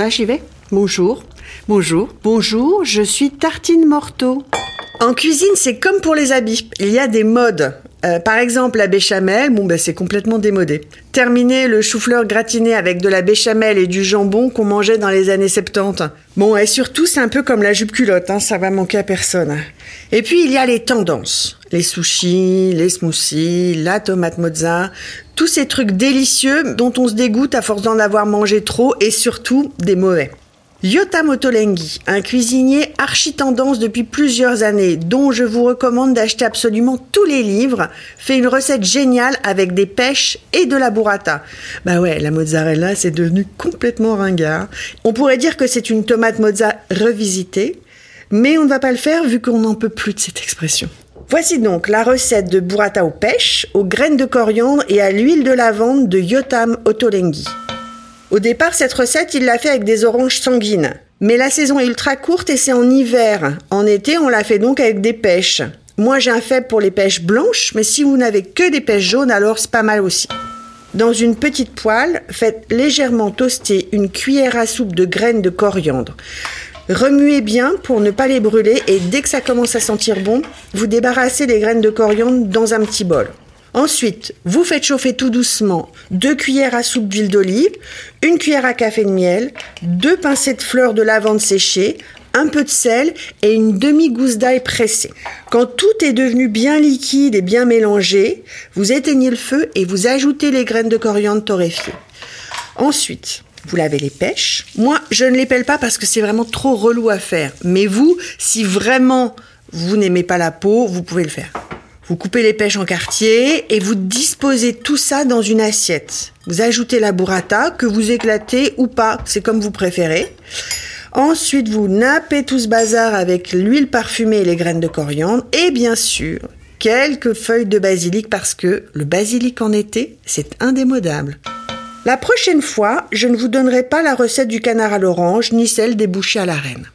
Ah, j'y vais. Bonjour. Bonjour. Bonjour, je suis Tartine Morteau. En cuisine, c'est comme pour les habits. Il y a des modes. Euh, par exemple, la béchamel, bon, ben, c'est complètement démodé. Terminé le chou-fleur gratiné avec de la béchamel et du jambon qu'on mangeait dans les années 70. Bon, et surtout, c'est un peu comme la jupe culotte, hein, ça va manquer à personne. Et puis, il y a les tendances. Les sushis, les smoothies, la tomate mozza, tous ces trucs délicieux dont on se dégoûte à force d'en avoir mangé trop et surtout des mauvais. Yota Motolengi, un cuisinier archi-tendance depuis plusieurs années, dont je vous recommande d'acheter absolument tous les livres, fait une recette géniale avec des pêches et de la burrata. Bah ouais, la mozzarella, c'est devenu complètement ringard. On pourrait dire que c'est une tomate mozza revisitée, mais on ne va pas le faire vu qu'on n'en peut plus de cette expression. Voici donc la recette de burrata aux pêches, aux graines de coriandre et à l'huile de lavande de Yotam Ottolenghi. Au départ, cette recette, il l'a fait avec des oranges sanguines. Mais la saison est ultra courte et c'est en hiver. En été, on la fait donc avec des pêches. Moi, j'ai un faible pour les pêches blanches, mais si vous n'avez que des pêches jaunes, alors c'est pas mal aussi. Dans une petite poêle, faites légèrement toaster une cuillère à soupe de graines de coriandre. Remuez bien pour ne pas les brûler et dès que ça commence à sentir bon, vous débarrassez les graines de coriandre dans un petit bol. Ensuite, vous faites chauffer tout doucement deux cuillères à soupe d'huile d'olive, une cuillère à café de miel, deux pincées de fleurs de lavande séchées, un peu de sel et une demi-gousse d'ail pressée. Quand tout est devenu bien liquide et bien mélangé, vous éteignez le feu et vous ajoutez les graines de coriandre torréfiées. Ensuite, vous lavez les pêches. Moi, je ne les pèle pas parce que c'est vraiment trop relou à faire. Mais vous, si vraiment vous n'aimez pas la peau, vous pouvez le faire. Vous coupez les pêches en quartiers et vous disposez tout ça dans une assiette. Vous ajoutez la burrata que vous éclatez ou pas, c'est comme vous préférez. Ensuite, vous nappez tout ce bazar avec l'huile parfumée et les graines de coriandre et bien sûr, quelques feuilles de basilic parce que le basilic en été, c'est indémodable. La prochaine fois, je ne vous donnerai pas la recette du canard à l'orange ni celle des bouchées à la reine.